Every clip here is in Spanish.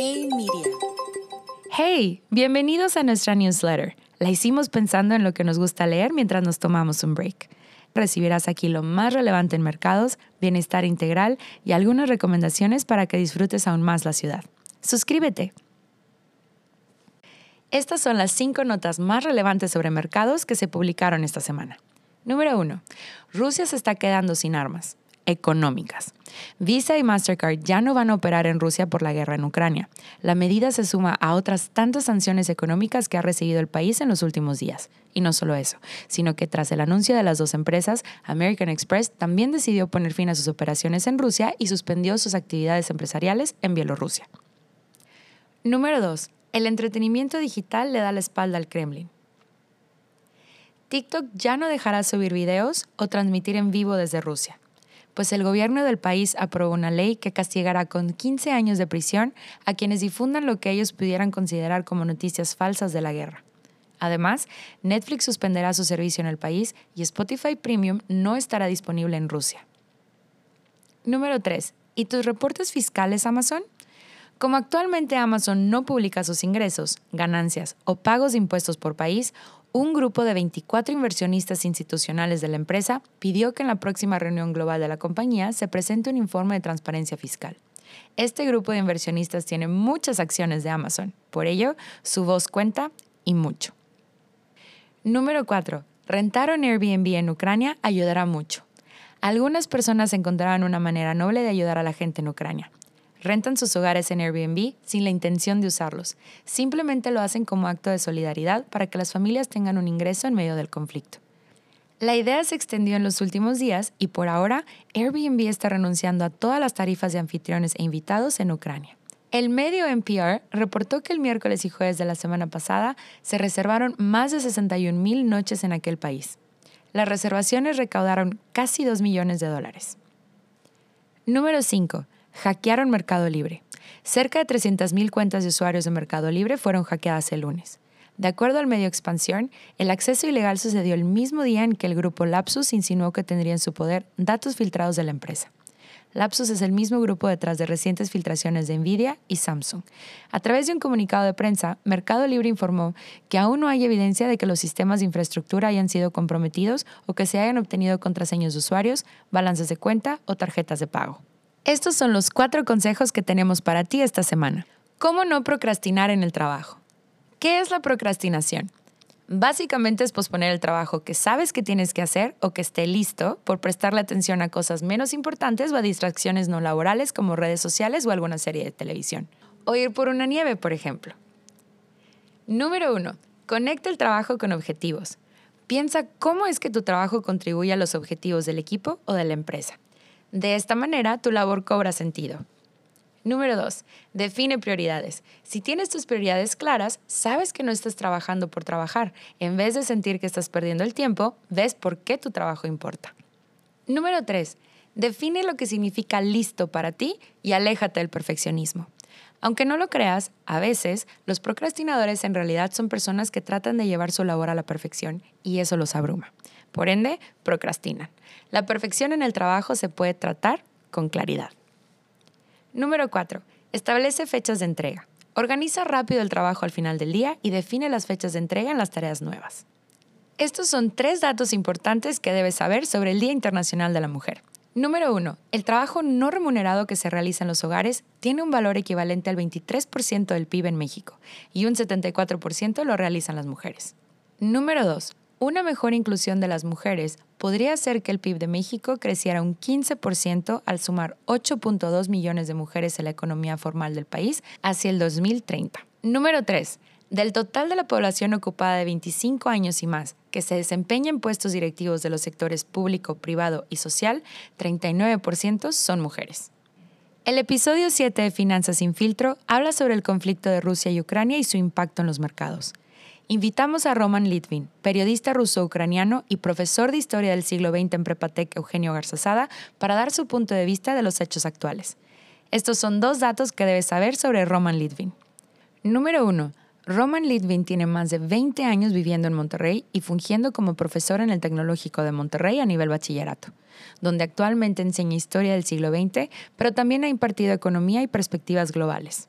Hey Media. Hey, bienvenidos a nuestra newsletter. La hicimos pensando en lo que nos gusta leer mientras nos tomamos un break. Recibirás aquí lo más relevante en mercados, bienestar integral y algunas recomendaciones para que disfrutes aún más la ciudad. Suscríbete. Estas son las cinco notas más relevantes sobre mercados que se publicaron esta semana. Número 1. Rusia se está quedando sin armas económicas. Visa y Mastercard ya no van a operar en Rusia por la guerra en Ucrania. La medida se suma a otras tantas sanciones económicas que ha recibido el país en los últimos días. Y no solo eso, sino que tras el anuncio de las dos empresas, American Express también decidió poner fin a sus operaciones en Rusia y suspendió sus actividades empresariales en Bielorrusia. Número 2. El entretenimiento digital le da la espalda al Kremlin. TikTok ya no dejará subir videos o transmitir en vivo desde Rusia pues el gobierno del país aprobó una ley que castigará con 15 años de prisión a quienes difundan lo que ellos pudieran considerar como noticias falsas de la guerra. Además, Netflix suspenderá su servicio en el país y Spotify Premium no estará disponible en Rusia. Número 3. ¿Y tus reportes fiscales Amazon? Como actualmente Amazon no publica sus ingresos, ganancias o pagos de impuestos por país, un grupo de 24 inversionistas institucionales de la empresa pidió que en la próxima reunión global de la compañía se presente un informe de transparencia fiscal. Este grupo de inversionistas tiene muchas acciones de Amazon, por ello su voz cuenta y mucho. Número 4. Rentar un Airbnb en Ucrania ayudará mucho. Algunas personas encontrarán una manera noble de ayudar a la gente en Ucrania rentan sus hogares en Airbnb sin la intención de usarlos. Simplemente lo hacen como acto de solidaridad para que las familias tengan un ingreso en medio del conflicto. La idea se extendió en los últimos días y por ahora Airbnb está renunciando a todas las tarifas de anfitriones e invitados en Ucrania. El medio NPR reportó que el miércoles y jueves de la semana pasada se reservaron más de 61 mil noches en aquel país. Las reservaciones recaudaron casi 2 millones de dólares. Número 5 hackearon Mercado Libre. Cerca de 300.000 cuentas de usuarios de Mercado Libre fueron hackeadas el lunes. De acuerdo al medio Expansión, el acceso ilegal sucedió el mismo día en que el grupo Lapsus insinuó que tendría en su poder datos filtrados de la empresa. Lapsus es el mismo grupo detrás de recientes filtraciones de Nvidia y Samsung. A través de un comunicado de prensa, Mercado Libre informó que aún no hay evidencia de que los sistemas de infraestructura hayan sido comprometidos o que se hayan obtenido contraseñas de usuarios, balances de cuenta o tarjetas de pago. Estos son los cuatro consejos que tenemos para ti esta semana. ¿Cómo no procrastinar en el trabajo? ¿Qué es la procrastinación? Básicamente es posponer el trabajo que sabes que tienes que hacer o que esté listo por prestarle atención a cosas menos importantes o a distracciones no laborales como redes sociales o alguna serie de televisión. O ir por una nieve, por ejemplo. Número 1. Conecta el trabajo con objetivos. Piensa cómo es que tu trabajo contribuye a los objetivos del equipo o de la empresa. De esta manera, tu labor cobra sentido. Número 2. Define prioridades. Si tienes tus prioridades claras, sabes que no estás trabajando por trabajar. En vez de sentir que estás perdiendo el tiempo, ves por qué tu trabajo importa. Número 3. Define lo que significa listo para ti y aléjate del perfeccionismo. Aunque no lo creas, a veces los procrastinadores en realidad son personas que tratan de llevar su labor a la perfección y eso los abruma. Por ende, procrastinan. La perfección en el trabajo se puede tratar con claridad. Número 4. Establece fechas de entrega. Organiza rápido el trabajo al final del día y define las fechas de entrega en las tareas nuevas. Estos son tres datos importantes que debes saber sobre el Día Internacional de la Mujer. Número 1. El trabajo no remunerado que se realiza en los hogares tiene un valor equivalente al 23% del PIB en México y un 74% lo realizan las mujeres. Número 2. Una mejor inclusión de las mujeres podría hacer que el PIB de México creciera un 15% al sumar 8.2 millones de mujeres en la economía formal del país hacia el 2030. Número 3. Del total de la población ocupada de 25 años y más que se desempeña en puestos directivos de los sectores público, privado y social, 39% son mujeres. El episodio 7 de Finanzas sin filtro habla sobre el conflicto de Rusia y Ucrania y su impacto en los mercados. Invitamos a Roman Litvin, periodista ruso-ucraniano y profesor de historia del siglo XX en Prepatec Eugenio Garzazada, para dar su punto de vista de los hechos actuales. Estos son dos datos que debes saber sobre Roman Litvin. Número 1. Roman Litvin tiene más de 20 años viviendo en Monterrey y fungiendo como profesor en el Tecnológico de Monterrey a nivel bachillerato, donde actualmente enseña historia del siglo XX, pero también ha impartido economía y perspectivas globales.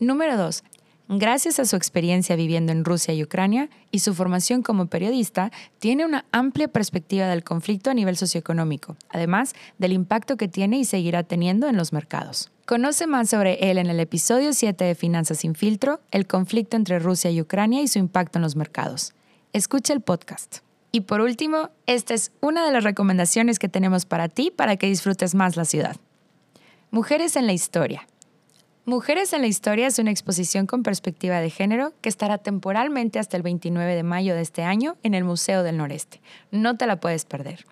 Número 2. Gracias a su experiencia viviendo en Rusia y Ucrania y su formación como periodista, tiene una amplia perspectiva del conflicto a nivel socioeconómico, además del impacto que tiene y seguirá teniendo en los mercados. Conoce más sobre él en el episodio 7 de Finanzas sin filtro, el conflicto entre Rusia y Ucrania y su impacto en los mercados. Escucha el podcast. Y por último, esta es una de las recomendaciones que tenemos para ti para que disfrutes más la ciudad. Mujeres en la historia. Mujeres en la Historia es una exposición con perspectiva de género que estará temporalmente hasta el 29 de mayo de este año en el Museo del Noreste. No te la puedes perder.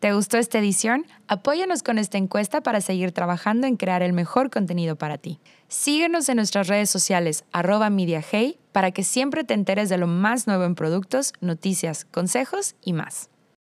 ¿Te gustó esta edición? Apóyanos con esta encuesta para seguir trabajando en crear el mejor contenido para ti. Síguenos en nuestras redes sociales arroba MediaHey para que siempre te enteres de lo más nuevo en productos, noticias, consejos y más.